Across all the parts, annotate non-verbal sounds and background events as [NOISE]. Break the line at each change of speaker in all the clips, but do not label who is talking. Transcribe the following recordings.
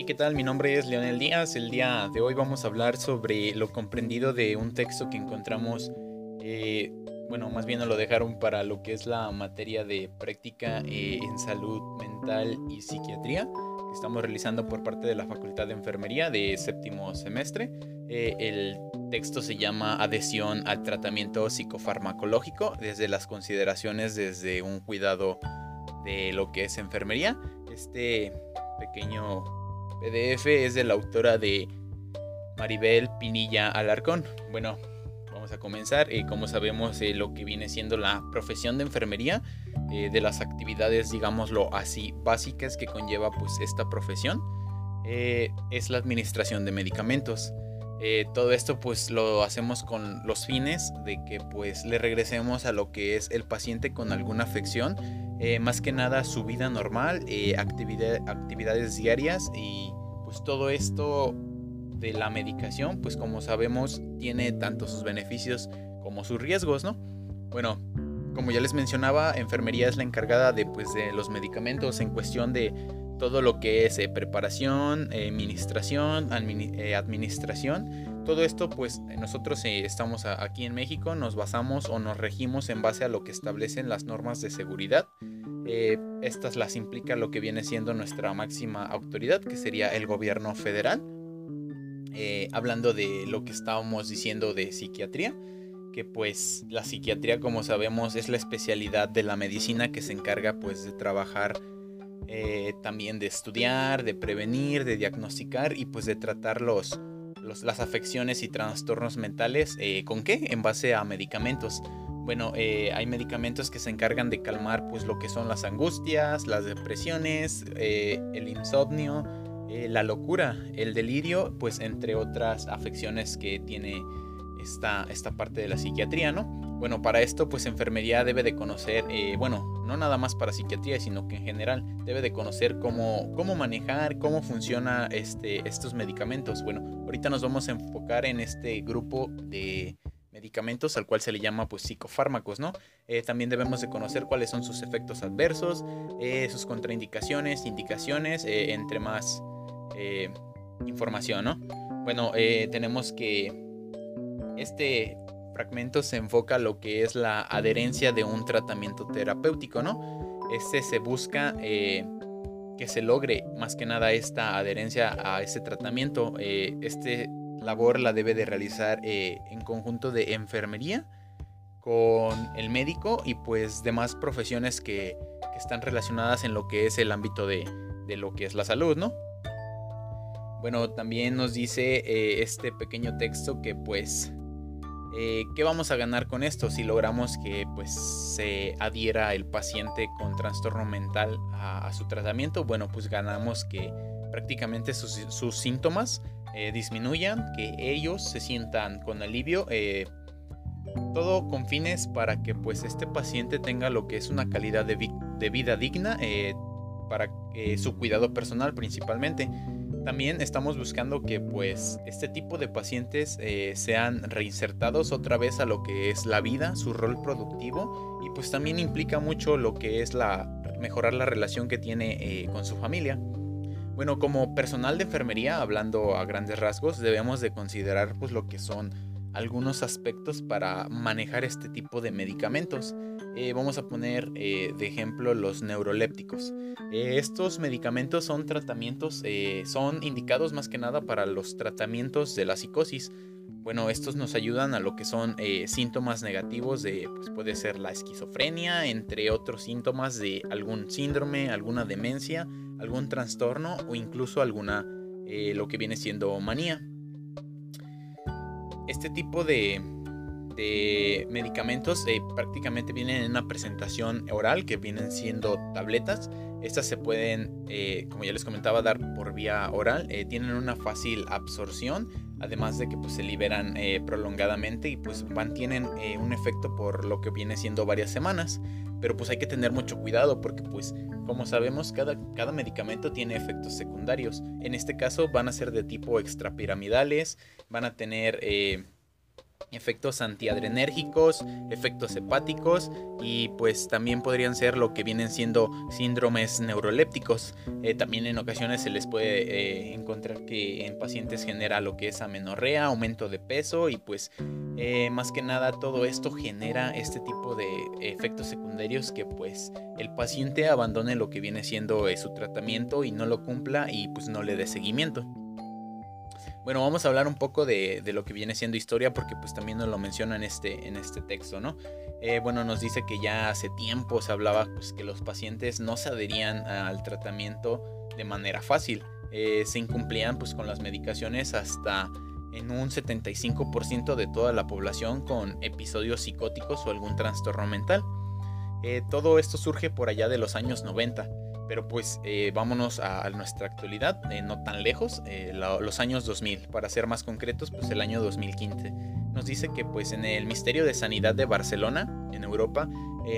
Hey, ¿qué tal? Mi nombre es Leonel Díaz. El día de hoy vamos a hablar sobre lo comprendido de un texto que encontramos, eh, bueno, más bien nos lo dejaron para lo que es la materia de práctica eh, en salud mental y psiquiatría que estamos realizando por parte de la Facultad de Enfermería de séptimo semestre. Eh, el texto se llama Adhesión al tratamiento psicofarmacológico desde las consideraciones desde un cuidado de lo que es enfermería. Este pequeño PDF es de la autora de Maribel Pinilla Alarcón. Bueno, vamos a comenzar. Eh, como sabemos, eh, lo que viene siendo la profesión de enfermería, eh, de las actividades, digámoslo así, básicas que conlleva pues esta profesión, es la administración de medicamentos. todo esto pues lo hacemos con los fines de que pues le regresemos a lo que es el paciente con alguna afección eh, más que nada su vida normal, eh, actividades diarias y pues todo esto de la medicación, pues como sabemos tiene tanto sus beneficios como sus riesgos, ¿no? Bueno, como ya les mencionaba, enfermería es la encargada de, pues, de los medicamentos en cuestión de todo lo que es eh, preparación, administración, administración. Todo esto, pues nosotros estamos aquí en México, nos basamos o nos regimos en base a lo que establecen las normas de seguridad eh, estas las implica lo que viene siendo nuestra máxima autoridad, que sería el gobierno federal. Eh, hablando de lo que estábamos diciendo de psiquiatría, que pues la psiquiatría como sabemos es la especialidad de la medicina que se encarga pues de trabajar eh, también de estudiar, de prevenir, de diagnosticar y pues de tratar los, las afecciones y trastornos mentales. ¿Con qué? En base a medicamentos. Bueno, eh, hay medicamentos que se encargan de calmar pues lo que son las angustias, las depresiones, eh, el insomnio, eh, la locura, el delirio, pues entre otras afecciones que tiene esta, esta parte de la psiquiatría, ¿no? Bueno, para esto pues enfermería debe de conocer, bueno, no nada más para psiquiatría, sino que en general debe de conocer cómo, cómo manejar, cómo funciona este, estos medicamentos. Bueno, ahorita nos vamos a enfocar en este grupo de medicamentos al cual se le llama pues psicofármacos, ¿no? Eh, también debemos de conocer cuáles son sus efectos adversos, eh, sus contraindicaciones, indicaciones, eh, entre más información, ¿no? Bueno, tenemos que este fragmento se enfoca lo que es la adherencia de un tratamiento terapéutico, ¿no? Este se busca que se logre más que nada esta adherencia a ese tratamiento. este labor la debe de realizar eh, en conjunto de enfermería con el médico y pues demás profesiones que, están relacionadas en lo que es el ámbito de, lo que es la salud, ¿no? Bueno, también nos dice eh, este pequeño texto que pues, eh, ¿qué vamos a ganar con esto si logramos que pues se adhiera el paciente con trastorno mental a, su tratamiento? Bueno, pues ganamos que prácticamente sus síntomas eh, disminuyan, que ellos se sientan con alivio. Eh, todo con fines para que pues este paciente tenga lo que es una calidad de, vida digna para su cuidado personal principalmente. También estamos buscando que pues este tipo de pacientes sean reinsertados otra vez a lo que es la vida, su rol productivo y pues también implica mucho lo que es la mejorar la relación que tiene con su familia. Bueno, como personal de enfermería, hablando a grandes rasgos, debemos de considerar pues lo que son algunos aspectos para manejar este tipo de medicamentos. Eh, vamos a poner eh, de ejemplo los neurolépticos. Eh, estos medicamentos son tratamientos, son indicados más que nada para los tratamientos de la psicosis. Bueno, estos nos ayudan a lo que son síntomas negativos de, pues puede ser la esquizofrenia, entre otros síntomas de algún síndrome, alguna demencia algún trastorno o incluso alguna lo que viene siendo manía. Este tipo de, medicamentos eh, prácticamente vienen en una presentación oral que vienen siendo tabletas. Estas se pueden, eh, como ya les comentaba, dar por vía oral. tienen una fácil absorción, además de que pues, se liberan prolongadamente y pues mantienen un efecto por lo que viene siendo varias semanas. Pero pues hay que tener mucho cuidado porque pues como sabemos cada, cada medicamento tiene efectos secundarios. En este caso van a ser de tipo extrapiramidales, van a tener eh, efectos antiadrenérgicos, efectos hepáticos y pues también podrían ser lo que vienen siendo síndromes neurolépticos. Eh, también en ocasiones se les puede eh, encontrar que en pacientes genera lo que es amenorrea, aumento de peso y pues eh, más que nada todo esto genera este tipo de efectos secundarios que pues el paciente abandone lo que viene siendo su tratamiento y no lo cumpla y pues no le dé seguimiento. Bueno, vamos a hablar un poco de, lo que viene siendo historia porque pues también nos lo menciona en este, en este texto, ¿no? Eh, bueno, nos dice que ya hace tiempo se hablaba pues que los pacientes no se adherían al tratamiento de manera fácil. Eh, se incumplían pues con las medicaciones hasta en un 75% de toda la población con episodios psicóticos o algún trastorno mental. Eh, todo esto surge por allá de los años 90. Pero pues eh, vámonos a, nuestra actualidad, eh, no tan lejos, eh, los años 2000, para ser más concretos, pues el año 2015. Nos dice que pues en el Ministerio de Sanidad de Barcelona, en Europa,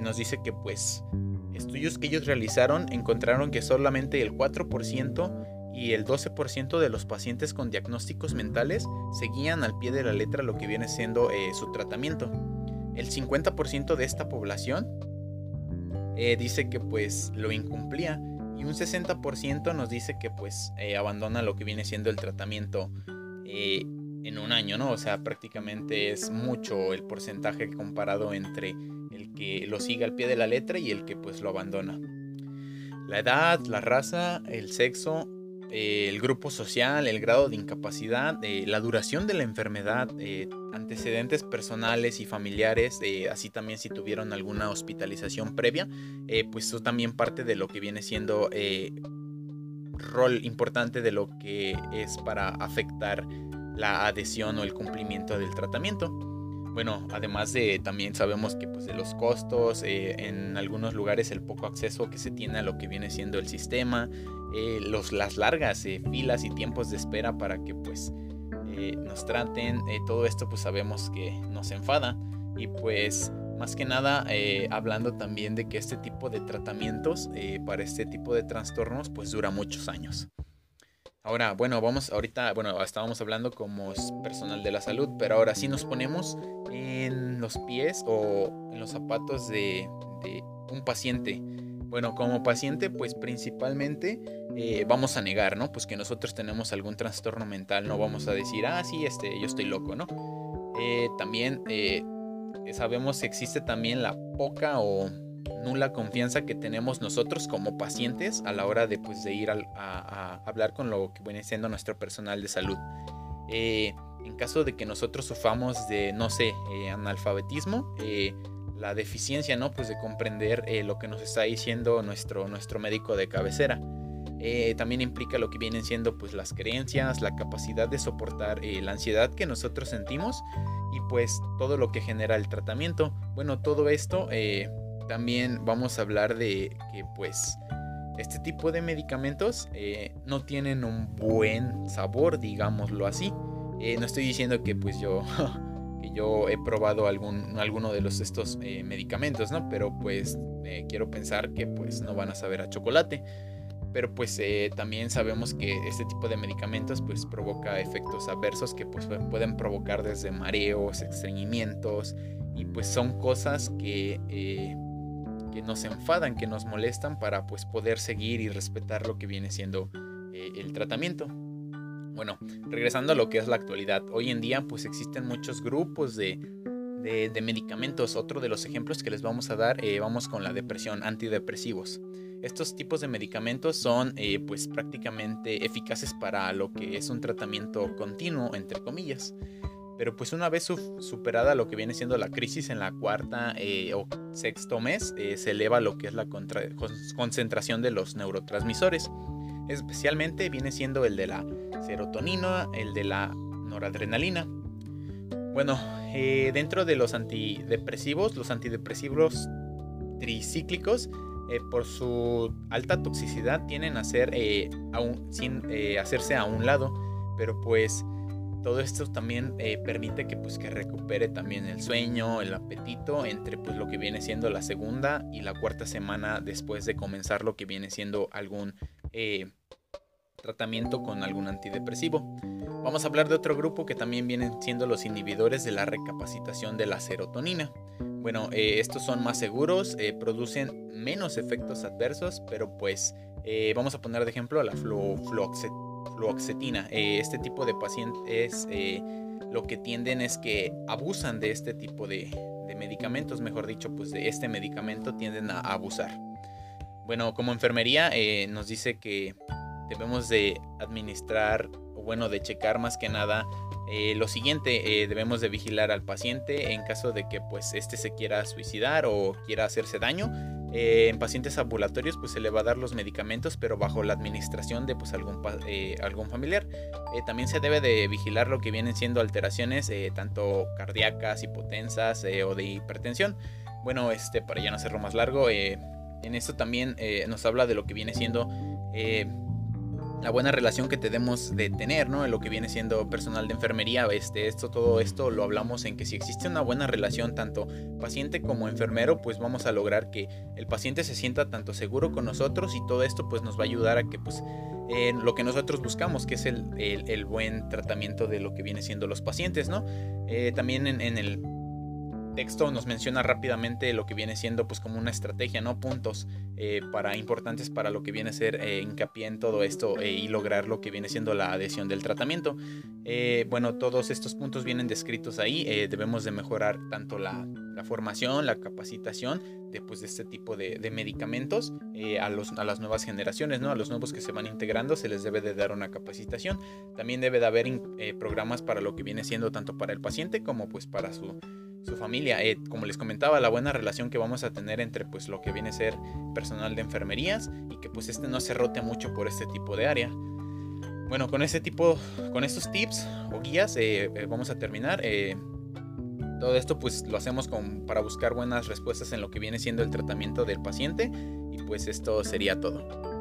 nos dice que pues estudios que ellos realizaron encontraron que solamente el 4% y el 12% de los pacientes con diagnósticos mentales seguían al pie de la letra lo que viene siendo su tratamiento. El 50% de esta población eh, dice que pues lo incumplía y un 60% nos dice que pues eh, abandona lo que viene siendo el tratamiento eh, en un año, ¿no? O sea, prácticamente es mucho el porcentaje comparado entre el que lo sigue al pie de la letra y el que pues lo abandona. La edad, la raza, el sexo eh, el grupo social, el grado de incapacidad, eh, la duración de la enfermedad, eh, antecedentes personales y familiares, así también si tuvieron alguna hospitalización previa, pues eso también parte de lo que viene siendo rol importante de lo que es para afectar la adhesión o el cumplimiento del tratamiento. Bueno, además de también sabemos que pues de los costos, en algunos lugares el poco acceso que se tiene a lo que viene siendo el sistema, eh, los, las largas eh, filas y tiempos de espera para que pues eh, nos traten. todo esto pues sabemos que nos enfada y pues más que nada hablando también de que este tipo de tratamientos para este tipo de trastornos pues dura muchos años. Ahora, bueno, vamos ahorita, bueno, estábamos hablando como personal de la salud, pero ahora sí nos ponemos en los pies o en los zapatos de, de un paciente. Bueno, como paciente, pues principalmente eh, vamos a negar, ¿no? Pues que nosotros tenemos algún trastorno mental, no vamos a decir, ah, sí, este, yo estoy loco, ¿no? Eh, también eh, sabemos existe también la poca o nula confianza que tenemos nosotros como pacientes a la hora de, pues, de ir a, hablar con lo que viene siendo nuestro personal de salud. en caso de que nosotros suframos de, no sé, analfabetismo, la deficiencia, ¿no? Pues de comprender lo que nos está diciendo nuestro, nuestro médico de cabecera. Eh, también implica lo que vienen siendo pues las creencias, la capacidad de soportar eh, la ansiedad que nosotros sentimos y pues todo lo que genera el tratamiento. Bueno, todo esto eh, también vamos a hablar de que pues este tipo de medicamentos no tienen un buen sabor, digámoslo así. no estoy diciendo que pues yo... [LAUGHS] yo he probado algún, alguno de los, estos medicamentos, ¿no? Pero pues quiero pensar que pues no van a saber a chocolate pero pues eh, también sabemos que este tipo de medicamentos pues provoca efectos adversos que pues pueden provocar desde mareos, estreñimientos y pues son cosas que, eh, que nos enfadan, que nos molestan para pues poder seguir y respetar lo que viene siendo eh, el tratamiento. Bueno, regresando a lo que es la actualidad, hoy en día pues existen muchos grupos de, de, medicamentos. Otro de los ejemplos que les vamos a dar, vamos con la depresión, antidepresivos. Estos tipos de medicamentos son eh, pues prácticamente eficaces para lo que es un tratamiento continuo, entre comillas. Pero pues una vez superada lo que viene siendo la crisis en la cuarta eh, o sexto mes, eh, se eleva lo que es la concentración de los neurotransmisores. Especialmente viene siendo el de la serotonina, el de la noradrenalina. Bueno, dentro de los antidepresivos, los antidepresivos tricíclicos eh, por su alta toxicidad tienen a ser eh, sin eh, hacerse a un lado, pero pues todo esto también permite que pues que recupere también el sueño, el apetito entre pues lo que viene siendo la segunda y la cuarta semana después de comenzar lo que viene siendo algún tratamiento con algún antidepresivo. Vamos a hablar de otro grupo que también vienen siendo los inhibidores de la recapacitación de la serotonina. Bueno, eh, estos son más seguros, eh, producen menos efectos adversos, pero pues eh, vamos a poner de ejemplo a la fluoxetina. este tipo de pacientes lo que tienden es que abusan de este tipo de, medicamentos, mejor dicho, pues de este medicamento tienden a abusar. Bueno, como enfermería nos dice que debemos de administrar, o bueno, de checar más que nada eh, lo siguiente, eh, debemos de vigilar al paciente en caso de que pues este se quiera suicidar o quiera hacerse daño. Eh, en pacientes ambulatorios pues se le va a dar los medicamentos pero bajo la administración de pues algún, algún familiar. también se debe de vigilar lo que vienen siendo alteraciones tanto cardíacas, hipotensas o de hipertensión. Bueno, este, para ya no hacerlo más largo, en esto también nos habla de lo que viene siendo la buena relación que tenemos de tener, ¿no? En lo que viene siendo personal de enfermería, este, esto, todo esto lo hablamos en que si existe una buena relación tanto paciente como enfermero, pues vamos a lograr que el paciente se sienta tanto seguro con nosotros y todo esto pues nos va a ayudar a que pues lo que nosotros buscamos, que es el, el, buen tratamiento de lo que viene siendo los pacientes, ¿no? Eh, también en el texto nos menciona rápidamente lo que viene siendo pues como una estrategia, ¿no? Puntos eh, para importantes para lo que viene a ser eh, hincapié en todo esto eh, y lograr lo que viene siendo la adhesión del tratamiento. bueno, todos estos puntos vienen descritos ahí. debemos de mejorar tanto la, formación, la capacitación de, pues, de este tipo de, medicamentos a, los, a las nuevas generaciones, ¿no? A los nuevos que se van integrando se les debe de dar una capacitación. También debe de haber programas para lo que viene siendo tanto para el paciente como pues para su su familia. Eh, como les comentaba, la buena relación que vamos a tener entre pues lo que viene a ser personal de enfermerías y que pues este no se rote mucho por este tipo de área. Bueno, con este tipo, con estos tips o guías eh, eh, vamos a terminar. todo esto pues lo hacemos con, para buscar buenas respuestas en lo que viene siendo el tratamiento del paciente y pues esto sería todo.